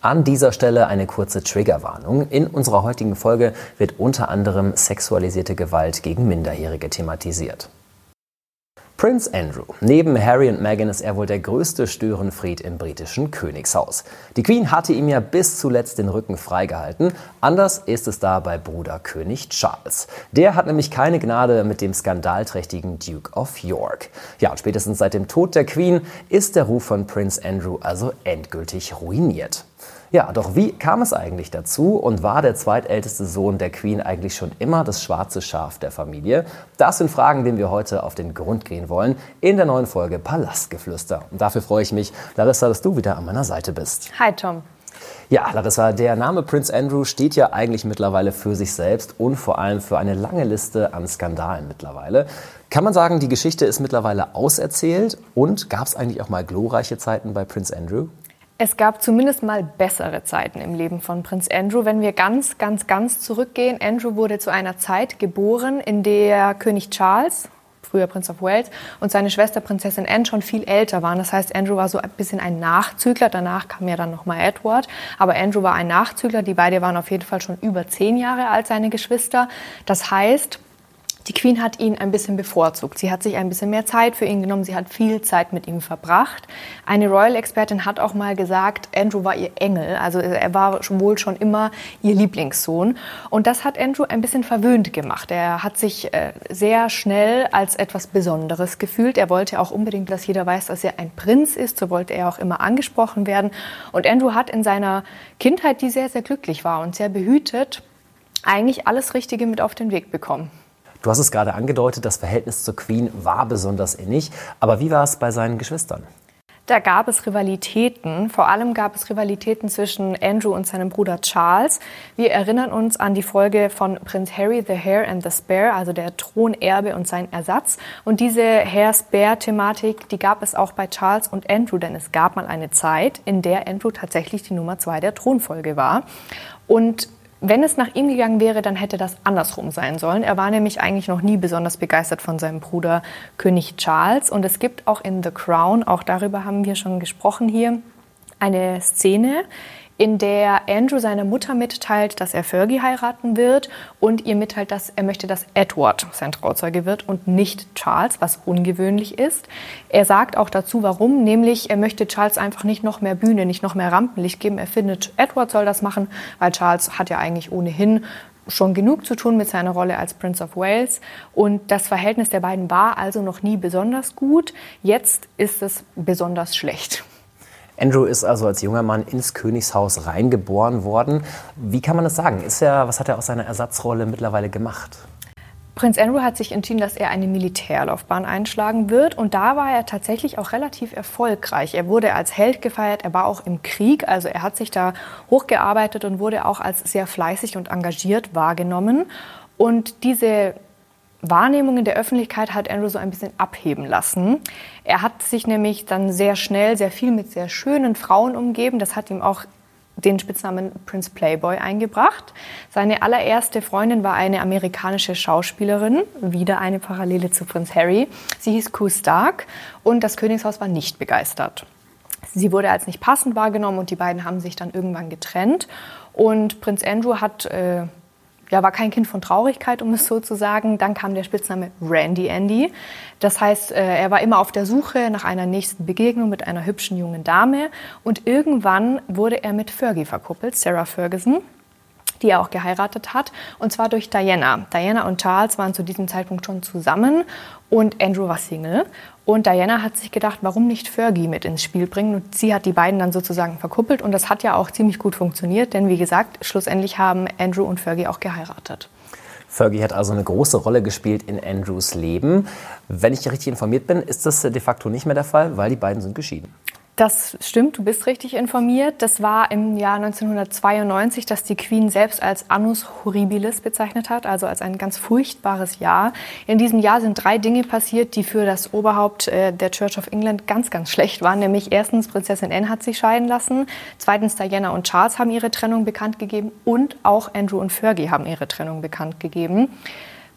An dieser Stelle eine kurze Triggerwarnung. In unserer heutigen Folge wird unter anderem sexualisierte Gewalt gegen Minderjährige thematisiert. Prince Andrew. Neben Harry und Meghan ist er wohl der größte Störenfried im britischen Königshaus. Die Queen hatte ihm ja bis zuletzt den Rücken freigehalten. Anders ist es da bei Bruder König Charles. Der hat nämlich keine Gnade mit dem skandalträchtigen Duke of York. Ja, und spätestens seit dem Tod der Queen ist der Ruf von Prince Andrew also endgültig ruiniert. Ja, doch wie kam es eigentlich dazu und war der zweitälteste Sohn der Queen eigentlich schon immer das schwarze Schaf der Familie? Das sind Fragen, denen wir heute auf den Grund gehen wollen in der neuen Folge Palastgeflüster. Und dafür freue ich mich, Larissa, dass du wieder an meiner Seite bist. Hi Tom. Ja, Larissa, der Name Prince Andrew steht ja eigentlich mittlerweile für sich selbst und vor allem für eine lange Liste an Skandalen mittlerweile. Kann man sagen, die Geschichte ist mittlerweile auserzählt und gab es eigentlich auch mal glorreiche Zeiten bei Prince Andrew? Es gab zumindest mal bessere Zeiten im Leben von Prinz Andrew. Wenn wir ganz, ganz, ganz zurückgehen, Andrew wurde zu einer Zeit geboren, in der König Charles, früher Prinz of Wales, und seine Schwester Prinzessin Anne schon viel älter waren. Das heißt, Andrew war so ein bisschen ein Nachzügler. Danach kam ja dann nochmal Edward. Aber Andrew war ein Nachzügler. Die beiden waren auf jeden Fall schon über zehn Jahre alt, seine Geschwister. Das heißt, die Queen hat ihn ein bisschen bevorzugt. Sie hat sich ein bisschen mehr Zeit für ihn genommen. Sie hat viel Zeit mit ihm verbracht. Eine Royal-Expertin hat auch mal gesagt, Andrew war ihr Engel. Also er war wohl schon immer ihr Lieblingssohn. Und das hat Andrew ein bisschen verwöhnt gemacht. Er hat sich äh, sehr schnell als etwas Besonderes gefühlt. Er wollte auch unbedingt, dass jeder weiß, dass er ein Prinz ist. So wollte er auch immer angesprochen werden. Und Andrew hat in seiner Kindheit, die sehr, sehr glücklich war und sehr behütet, eigentlich alles Richtige mit auf den Weg bekommen. Du hast es gerade angedeutet, das Verhältnis zur Queen war besonders innig. Aber wie war es bei seinen Geschwistern? Da gab es Rivalitäten. Vor allem gab es Rivalitäten zwischen Andrew und seinem Bruder Charles. Wir erinnern uns an die Folge von Prinz Harry, The Hare and the Spare, also der Thronerbe und sein Ersatz. Und diese Hare-Spare-Thematik, die gab es auch bei Charles und Andrew, denn es gab mal eine Zeit, in der Andrew tatsächlich die Nummer zwei der Thronfolge war. Und wenn es nach ihm gegangen wäre, dann hätte das andersrum sein sollen. Er war nämlich eigentlich noch nie besonders begeistert von seinem Bruder König Charles. Und es gibt auch in The Crown, auch darüber haben wir schon gesprochen hier, eine Szene, in der Andrew seiner Mutter mitteilt, dass er Fergie heiraten wird und ihr mitteilt, dass er möchte, dass Edward sein Trauzeuge wird und nicht Charles, was ungewöhnlich ist. Er sagt auch dazu, warum, nämlich er möchte Charles einfach nicht noch mehr Bühne, nicht noch mehr Rampenlicht geben. Er findet, Edward soll das machen, weil Charles hat ja eigentlich ohnehin schon genug zu tun mit seiner Rolle als Prince of Wales. Und das Verhältnis der beiden war also noch nie besonders gut. Jetzt ist es besonders schlecht. Andrew ist also als junger Mann ins Königshaus reingeboren worden. Wie kann man das sagen? Ist er, was hat er aus seiner Ersatzrolle mittlerweile gemacht? Prinz Andrew hat sich entschieden, dass er eine Militärlaufbahn einschlagen wird. Und da war er tatsächlich auch relativ erfolgreich. Er wurde als Held gefeiert, er war auch im Krieg. Also er hat sich da hochgearbeitet und wurde auch als sehr fleißig und engagiert wahrgenommen. Und diese Wahrnehmung in der Öffentlichkeit hat Andrew so ein bisschen abheben lassen. Er hat sich nämlich dann sehr schnell sehr viel mit sehr schönen Frauen umgeben. Das hat ihm auch den Spitznamen Prince Playboy eingebracht. Seine allererste Freundin war eine amerikanische Schauspielerin, wieder eine Parallele zu Prinz Harry. Sie hieß Koo Stark und das Königshaus war nicht begeistert. Sie wurde als nicht passend wahrgenommen und die beiden haben sich dann irgendwann getrennt. Und Prinz Andrew hat äh, ja, war kein Kind von Traurigkeit, um es so zu sagen. Dann kam der Spitzname Randy Andy. Das heißt, äh, er war immer auf der Suche nach einer nächsten Begegnung mit einer hübschen jungen Dame. Und irgendwann wurde er mit Fergie verkuppelt, Sarah Ferguson die er auch geheiratet hat, und zwar durch Diana. Diana und Charles waren zu diesem Zeitpunkt schon zusammen und Andrew war Single. Und Diana hat sich gedacht, warum nicht Fergie mit ins Spiel bringen? Und sie hat die beiden dann sozusagen verkuppelt. Und das hat ja auch ziemlich gut funktioniert, denn wie gesagt, schlussendlich haben Andrew und Fergie auch geheiratet. Fergie hat also eine große Rolle gespielt in Andrews Leben. Wenn ich richtig informiert bin, ist das de facto nicht mehr der Fall, weil die beiden sind geschieden. Das stimmt, du bist richtig informiert. Das war im Jahr 1992, dass die Queen selbst als Annus Horribilis bezeichnet hat, also als ein ganz furchtbares Jahr. In diesem Jahr sind drei Dinge passiert, die für das Oberhaupt äh, der Church of England ganz, ganz schlecht waren. Nämlich erstens, Prinzessin Anne hat sich scheiden lassen. Zweitens, Diana und Charles haben ihre Trennung bekannt gegeben. Und auch Andrew und Fergie haben ihre Trennung bekannt gegeben.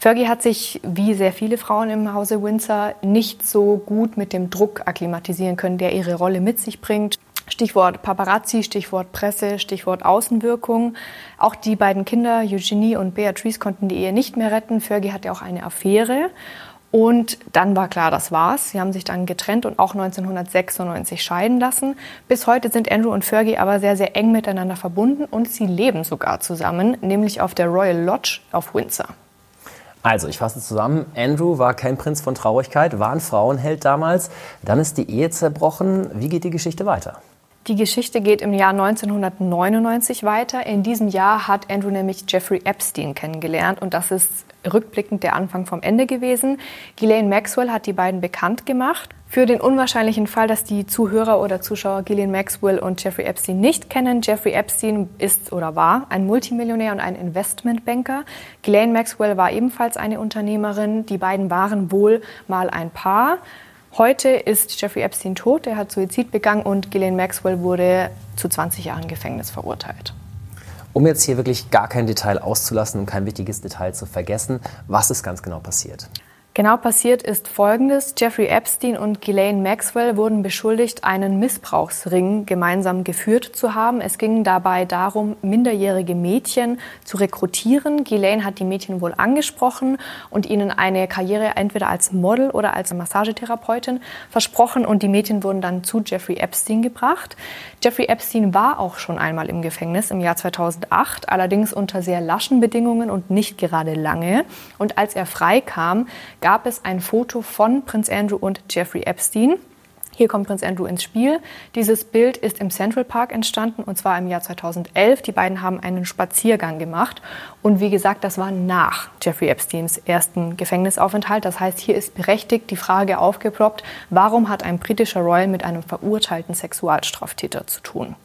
Fergie hat sich, wie sehr viele Frauen im Hause Windsor, nicht so gut mit dem Druck akklimatisieren können, der ihre Rolle mit sich bringt. Stichwort Paparazzi, Stichwort Presse, Stichwort Außenwirkung. Auch die beiden Kinder, Eugenie und Beatrice, konnten die Ehe nicht mehr retten. Fergie hatte auch eine Affäre. Und dann war klar, das war's. Sie haben sich dann getrennt und auch 1996 scheiden lassen. Bis heute sind Andrew und Fergie aber sehr, sehr eng miteinander verbunden und sie leben sogar zusammen, nämlich auf der Royal Lodge auf Windsor. Also, ich fasse zusammen. Andrew war kein Prinz von Traurigkeit, war ein Frauenheld damals. Dann ist die Ehe zerbrochen. Wie geht die Geschichte weiter? Die Geschichte geht im Jahr 1999 weiter. In diesem Jahr hat Andrew nämlich Jeffrey Epstein kennengelernt und das ist rückblickend der Anfang vom Ende gewesen. Ghislaine Maxwell hat die beiden bekannt gemacht. Für den unwahrscheinlichen Fall, dass die Zuhörer oder Zuschauer Ghislaine Maxwell und Jeffrey Epstein nicht kennen, Jeffrey Epstein ist oder war ein Multimillionär und ein Investmentbanker. Ghislaine Maxwell war ebenfalls eine Unternehmerin. Die beiden waren wohl mal ein Paar. Heute ist Jeffrey Epstein tot, er hat Suizid begangen und Ghislaine Maxwell wurde zu 20 Jahren Gefängnis verurteilt. Um jetzt hier wirklich gar kein Detail auszulassen und kein wichtiges Detail zu vergessen, was ist ganz genau passiert? Genau passiert ist Folgendes. Jeffrey Epstein und Ghislaine Maxwell wurden beschuldigt, einen Missbrauchsring gemeinsam geführt zu haben. Es ging dabei darum, minderjährige Mädchen zu rekrutieren. Ghislaine hat die Mädchen wohl angesprochen und ihnen eine Karriere entweder als Model oder als Massagetherapeutin versprochen und die Mädchen wurden dann zu Jeffrey Epstein gebracht. Jeffrey Epstein war auch schon einmal im Gefängnis im Jahr 2008, allerdings unter sehr laschen Bedingungen und nicht gerade lange. Und als er freikam, gab es ein Foto von Prinz Andrew und Jeffrey Epstein. Hier kommt Prinz Andrew ins Spiel. Dieses Bild ist im Central Park entstanden und zwar im Jahr 2011. Die beiden haben einen Spaziergang gemacht und wie gesagt, das war nach Jeffrey Epsteins ersten Gefängnisaufenthalt. Das heißt, hier ist berechtigt die Frage aufgeploppt, warum hat ein britischer Royal mit einem verurteilten Sexualstraftäter zu tun?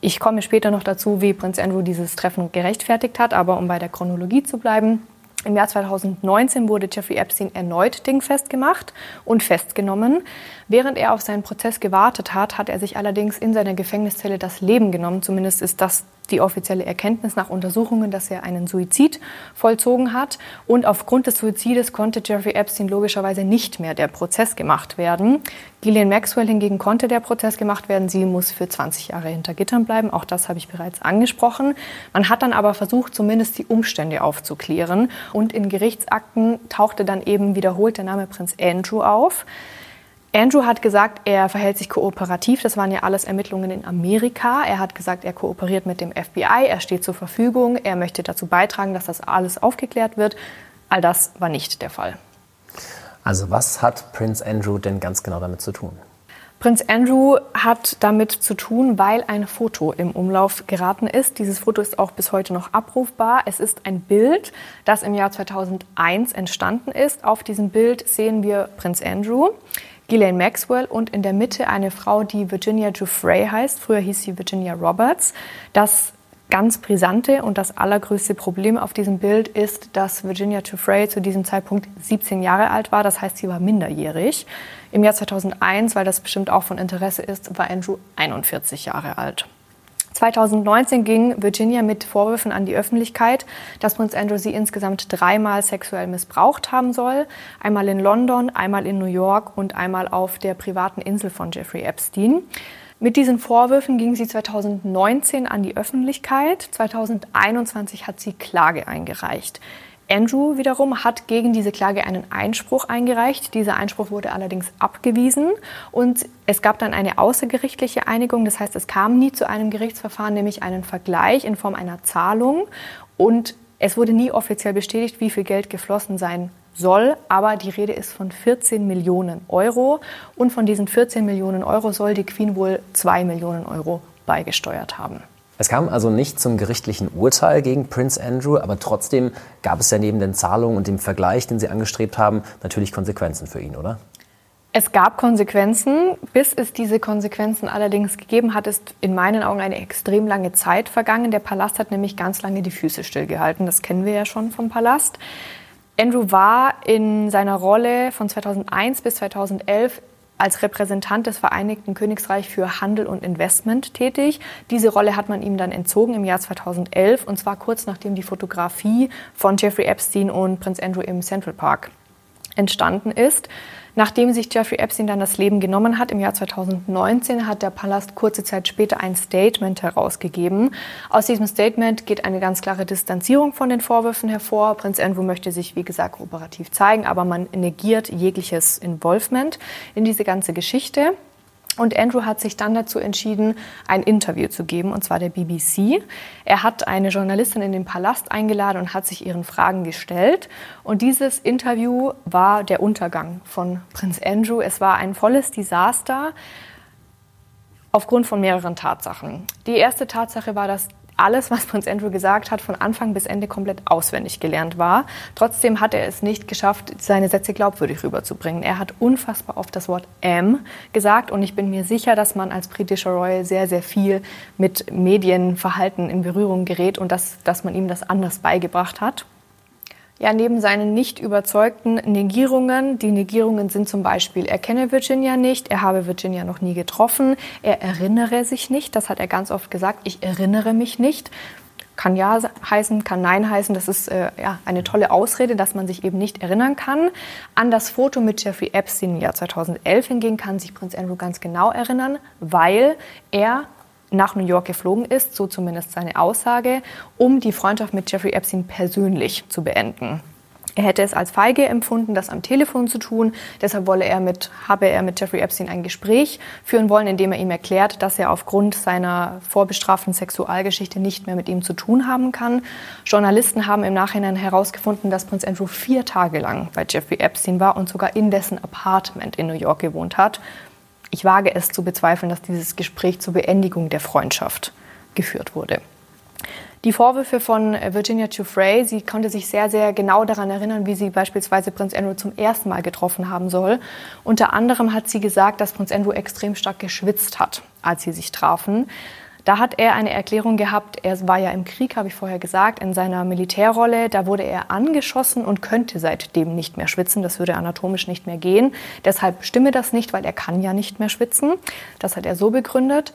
Ich komme später noch dazu, wie Prinz Andrew dieses Treffen gerechtfertigt hat, aber um bei der Chronologie zu bleiben, im Jahr 2019 wurde Jeffrey Epstein erneut dingfest gemacht und festgenommen. Während er auf seinen Prozess gewartet hat, hat er sich allerdings in seiner Gefängniszelle das Leben genommen. Zumindest ist das die offizielle Erkenntnis nach Untersuchungen, dass er einen Suizid vollzogen hat. Und aufgrund des Suizides konnte Jeffrey Epstein logischerweise nicht mehr der Prozess gemacht werden. Gillian Maxwell hingegen konnte der Prozess gemacht werden. Sie muss für 20 Jahre hinter Gittern bleiben. Auch das habe ich bereits angesprochen. Man hat dann aber versucht, zumindest die Umstände aufzuklären. Und in Gerichtsakten tauchte dann eben wiederholt der Name Prinz Andrew auf. Andrew hat gesagt, er verhält sich kooperativ. Das waren ja alles Ermittlungen in Amerika. Er hat gesagt, er kooperiert mit dem FBI, er steht zur Verfügung, er möchte dazu beitragen, dass das alles aufgeklärt wird. All das war nicht der Fall. Also was hat Prince Andrew denn ganz genau damit zu tun? Prinz Andrew hat damit zu tun, weil ein Foto im Umlauf geraten ist. Dieses Foto ist auch bis heute noch abrufbar. Es ist ein Bild, das im Jahr 2001 entstanden ist. Auf diesem Bild sehen wir Prinz Andrew. Ghislaine Maxwell und in der Mitte eine Frau, die Virginia Giuffre heißt. Früher hieß sie Virginia Roberts. Das ganz brisante und das allergrößte Problem auf diesem Bild ist, dass Virginia Giuffre zu diesem Zeitpunkt 17 Jahre alt war. Das heißt, sie war minderjährig. Im Jahr 2001, weil das bestimmt auch von Interesse ist, war Andrew 41 Jahre alt. 2019 ging Virginia mit Vorwürfen an die Öffentlichkeit, dass Prinz Andrew sie insgesamt dreimal sexuell missbraucht haben soll. Einmal in London, einmal in New York und einmal auf der privaten Insel von Jeffrey Epstein. Mit diesen Vorwürfen ging sie 2019 an die Öffentlichkeit. 2021 hat sie Klage eingereicht. Andrew wiederum hat gegen diese Klage einen Einspruch eingereicht. Dieser Einspruch wurde allerdings abgewiesen und es gab dann eine außergerichtliche Einigung. Das heißt, es kam nie zu einem Gerichtsverfahren, nämlich einen Vergleich in Form einer Zahlung und es wurde nie offiziell bestätigt, wie viel Geld geflossen sein soll, aber die Rede ist von 14 Millionen Euro und von diesen 14 Millionen Euro soll die Queen wohl 2 Millionen Euro beigesteuert haben. Es kam also nicht zum gerichtlichen Urteil gegen Prince Andrew, aber trotzdem gab es ja neben den Zahlungen und dem Vergleich, den Sie angestrebt haben, natürlich Konsequenzen für ihn, oder? Es gab Konsequenzen. Bis es diese Konsequenzen allerdings gegeben hat, ist in meinen Augen eine extrem lange Zeit vergangen. Der Palast hat nämlich ganz lange die Füße stillgehalten. Das kennen wir ja schon vom Palast. Andrew war in seiner Rolle von 2001 bis 2011 als Repräsentant des Vereinigten Königreichs für Handel und Investment tätig. Diese Rolle hat man ihm dann entzogen im Jahr 2011 und zwar kurz nachdem die Fotografie von Jeffrey Epstein und Prinz Andrew im Central Park entstanden ist. Nachdem sich Jeffrey Epstein dann das Leben genommen hat im Jahr 2019, hat der Palast kurze Zeit später ein Statement herausgegeben. Aus diesem Statement geht eine ganz klare Distanzierung von den Vorwürfen hervor. Prinz Andrew möchte sich, wie gesagt, kooperativ zeigen, aber man negiert jegliches Involvement in diese ganze Geschichte. Und Andrew hat sich dann dazu entschieden, ein Interview zu geben, und zwar der BBC. Er hat eine Journalistin in den Palast eingeladen und hat sich ihren Fragen gestellt. Und dieses Interview war der Untergang von Prinz Andrew. Es war ein volles Desaster aufgrund von mehreren Tatsachen. Die erste Tatsache war, dass alles, was Prinz Andrew gesagt hat, von Anfang bis Ende komplett auswendig gelernt war. Trotzdem hat er es nicht geschafft, seine Sätze glaubwürdig rüberzubringen. Er hat unfassbar oft das Wort am gesagt und ich bin mir sicher, dass man als britischer Royal sehr, sehr viel mit Medienverhalten in Berührung gerät und dass, dass man ihm das anders beigebracht hat. Ja, neben seinen nicht überzeugten Negierungen, die Negierungen sind zum Beispiel, er kenne Virginia nicht, er habe Virginia noch nie getroffen, er erinnere sich nicht, das hat er ganz oft gesagt, ich erinnere mich nicht. Kann ja heißen, kann nein heißen. Das ist äh, ja, eine tolle Ausrede, dass man sich eben nicht erinnern kann. An das Foto mit Jeffrey Epstein im Jahr 2011 hingegen kann sich Prinz Andrew ganz genau erinnern, weil er nach New York geflogen ist, so zumindest seine Aussage, um die Freundschaft mit Jeffrey Epstein persönlich zu beenden. Er hätte es als feige empfunden, das am Telefon zu tun. Deshalb wolle er mit, habe er mit Jeffrey Epstein ein Gespräch führen wollen, in dem er ihm erklärt, dass er aufgrund seiner vorbestraften Sexualgeschichte nicht mehr mit ihm zu tun haben kann. Journalisten haben im Nachhinein herausgefunden, dass Prinz Andrew vier Tage lang bei Jeffrey Epstein war und sogar in dessen Apartment in New York gewohnt hat. Ich wage es zu bezweifeln, dass dieses Gespräch zur Beendigung der Freundschaft geführt wurde. Die Vorwürfe von Virginia Giuffre, sie konnte sich sehr, sehr genau daran erinnern, wie sie beispielsweise Prinz Andrew zum ersten Mal getroffen haben soll. Unter anderem hat sie gesagt, dass Prinz Andrew extrem stark geschwitzt hat, als sie sich trafen. Da hat er eine Erklärung gehabt, er war ja im Krieg, habe ich vorher gesagt, in seiner Militärrolle. Da wurde er angeschossen und könnte seitdem nicht mehr schwitzen. Das würde anatomisch nicht mehr gehen. Deshalb stimme das nicht, weil er kann ja nicht mehr schwitzen. Das hat er so begründet.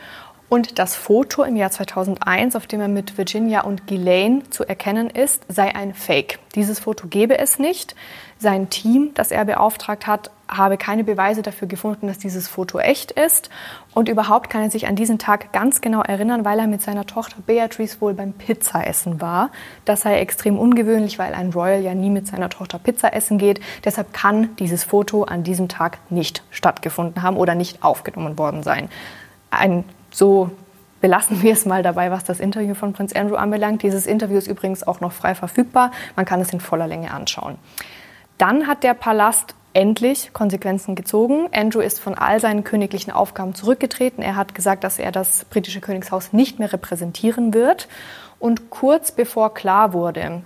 Und das Foto im Jahr 2001, auf dem er mit Virginia und Ghislaine zu erkennen ist, sei ein Fake. Dieses Foto gebe es nicht. Sein Team, das er beauftragt hat, habe keine Beweise dafür gefunden, dass dieses Foto echt ist. Und überhaupt kann er sich an diesen Tag ganz genau erinnern, weil er mit seiner Tochter Beatrice wohl beim Pizzaessen war. Das sei extrem ungewöhnlich, weil ein Royal ja nie mit seiner Tochter Pizza essen geht. Deshalb kann dieses Foto an diesem Tag nicht stattgefunden haben oder nicht aufgenommen worden sein. Ein so belassen wir es mal dabei, was das Interview von Prinz Andrew anbelangt. Dieses Interview ist übrigens auch noch frei verfügbar. Man kann es in voller Länge anschauen. Dann hat der Palast endlich Konsequenzen gezogen. Andrew ist von all seinen königlichen Aufgaben zurückgetreten. Er hat gesagt, dass er das britische Königshaus nicht mehr repräsentieren wird. Und kurz bevor klar wurde,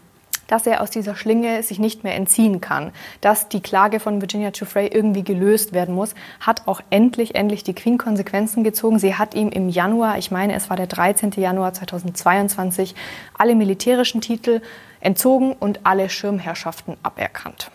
dass er aus dieser Schlinge sich nicht mehr entziehen kann, dass die Klage von Virginia Giuffre irgendwie gelöst werden muss, hat auch endlich, endlich die Queen Konsequenzen gezogen. Sie hat ihm im Januar, ich meine, es war der 13. Januar 2022, alle militärischen Titel entzogen und alle Schirmherrschaften aberkannt.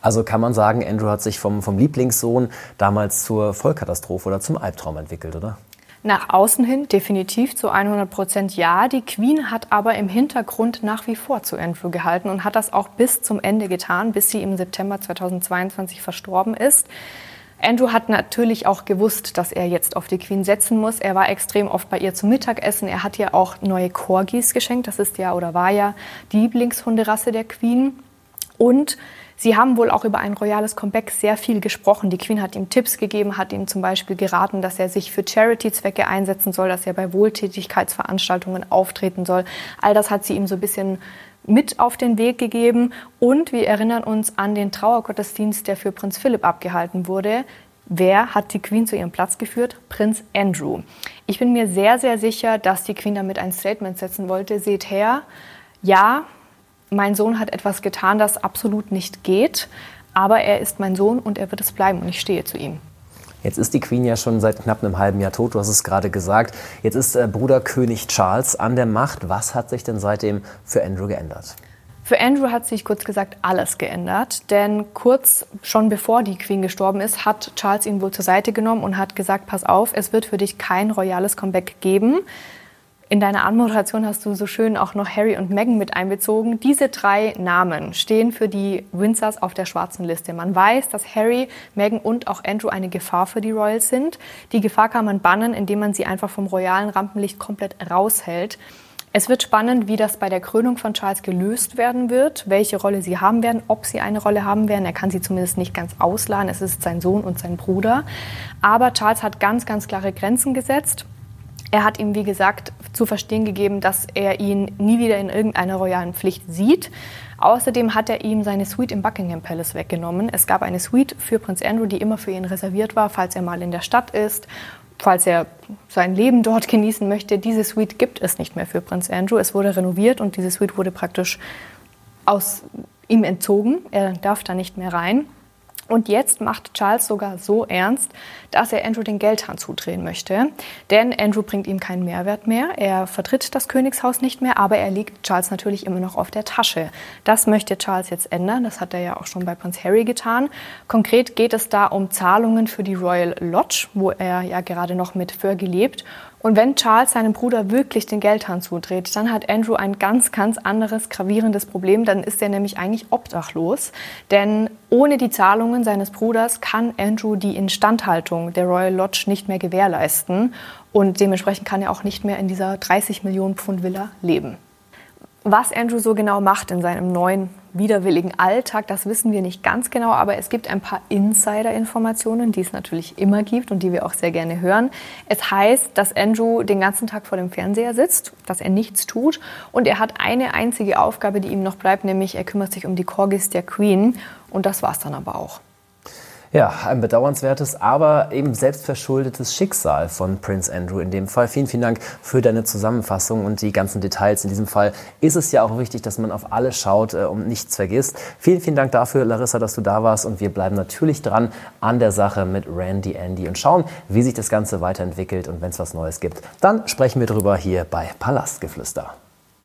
Also kann man sagen, Andrew hat sich vom, vom Lieblingssohn damals zur Vollkatastrophe oder zum Albtraum entwickelt, oder? Nach außen hin definitiv zu 100 Prozent ja. Die Queen hat aber im Hintergrund nach wie vor zu Andrew gehalten und hat das auch bis zum Ende getan, bis sie im September 2022 verstorben ist. Andrew hat natürlich auch gewusst, dass er jetzt auf die Queen setzen muss. Er war extrem oft bei ihr zum Mittagessen. Er hat ihr auch neue Corgis geschenkt. Das ist ja oder war ja die Lieblingshunderasse der Queen. Und Sie haben wohl auch über ein royales Comeback sehr viel gesprochen. Die Queen hat ihm Tipps gegeben, hat ihm zum Beispiel geraten, dass er sich für Charity-Zwecke einsetzen soll, dass er bei Wohltätigkeitsveranstaltungen auftreten soll. All das hat sie ihm so ein bisschen mit auf den Weg gegeben. Und wir erinnern uns an den Trauergottesdienst, der für Prinz Philipp abgehalten wurde. Wer hat die Queen zu ihrem Platz geführt? Prinz Andrew. Ich bin mir sehr, sehr sicher, dass die Queen damit ein Statement setzen wollte. Seht her, ja, mein Sohn hat etwas getan, das absolut nicht geht, aber er ist mein Sohn und er wird es bleiben und ich stehe zu ihm. Jetzt ist die Queen ja schon seit knapp einem halben Jahr tot, du hast es gerade gesagt. Jetzt ist äh, Bruder König Charles an der Macht. Was hat sich denn seitdem für Andrew geändert? Für Andrew hat sich kurz gesagt alles geändert, denn kurz schon bevor die Queen gestorben ist, hat Charles ihn wohl zur Seite genommen und hat gesagt, pass auf, es wird für dich kein royales Comeback geben. In deiner Anmoderation hast du so schön auch noch Harry und Meghan mit einbezogen. Diese drei Namen stehen für die Windsors auf der schwarzen Liste. Man weiß, dass Harry, Meghan und auch Andrew eine Gefahr für die Royals sind. Die Gefahr kann man bannen, indem man sie einfach vom royalen Rampenlicht komplett raushält. Es wird spannend, wie das bei der Krönung von Charles gelöst werden wird, welche Rolle sie haben werden, ob sie eine Rolle haben werden. Er kann sie zumindest nicht ganz ausladen. Es ist sein Sohn und sein Bruder. Aber Charles hat ganz, ganz klare Grenzen gesetzt. Er hat ihm, wie gesagt, zu verstehen gegeben, dass er ihn nie wieder in irgendeiner royalen Pflicht sieht. Außerdem hat er ihm seine Suite im Buckingham Palace weggenommen. Es gab eine Suite für Prinz Andrew, die immer für ihn reserviert war, falls er mal in der Stadt ist, falls er sein Leben dort genießen möchte. Diese Suite gibt es nicht mehr für Prinz Andrew. Es wurde renoviert und diese Suite wurde praktisch aus ihm entzogen. Er darf da nicht mehr rein. Und jetzt macht Charles sogar so ernst, dass er Andrew den Geldhahn zudrehen möchte. Denn Andrew bringt ihm keinen Mehrwert mehr. Er vertritt das Königshaus nicht mehr, aber er liegt Charles natürlich immer noch auf der Tasche. Das möchte Charles jetzt ändern. Das hat er ja auch schon bei Prinz Harry getan. Konkret geht es da um Zahlungen für die Royal Lodge, wo er ja gerade noch mit Fergie lebt. Und wenn Charles seinem Bruder wirklich den Geldhahn zudreht, dann hat Andrew ein ganz, ganz anderes gravierendes Problem. Dann ist er nämlich eigentlich obdachlos. Denn ohne die Zahlungen seines Bruders kann Andrew die Instandhaltung der Royal Lodge nicht mehr gewährleisten. Und dementsprechend kann er auch nicht mehr in dieser 30 Millionen Pfund Villa leben. Was Andrew so genau macht in seinem neuen widerwilligen Alltag, das wissen wir nicht ganz genau, aber es gibt ein paar Insider-Informationen, die es natürlich immer gibt und die wir auch sehr gerne hören. Es heißt, dass Andrew den ganzen Tag vor dem Fernseher sitzt, dass er nichts tut und er hat eine einzige Aufgabe, die ihm noch bleibt, nämlich er kümmert sich um die Corgis der Queen und das war's dann aber auch. Ja, ein bedauernswertes, aber eben selbstverschuldetes Schicksal von Prince Andrew in dem Fall. Vielen, vielen Dank für deine Zusammenfassung und die ganzen Details. In diesem Fall ist es ja auch wichtig, dass man auf alles schaut äh, und nichts vergisst. Vielen, vielen Dank dafür, Larissa, dass du da warst und wir bleiben natürlich dran an der Sache mit Randy Andy und schauen, wie sich das Ganze weiterentwickelt und wenn es was Neues gibt, dann sprechen wir darüber hier bei Palastgeflüster.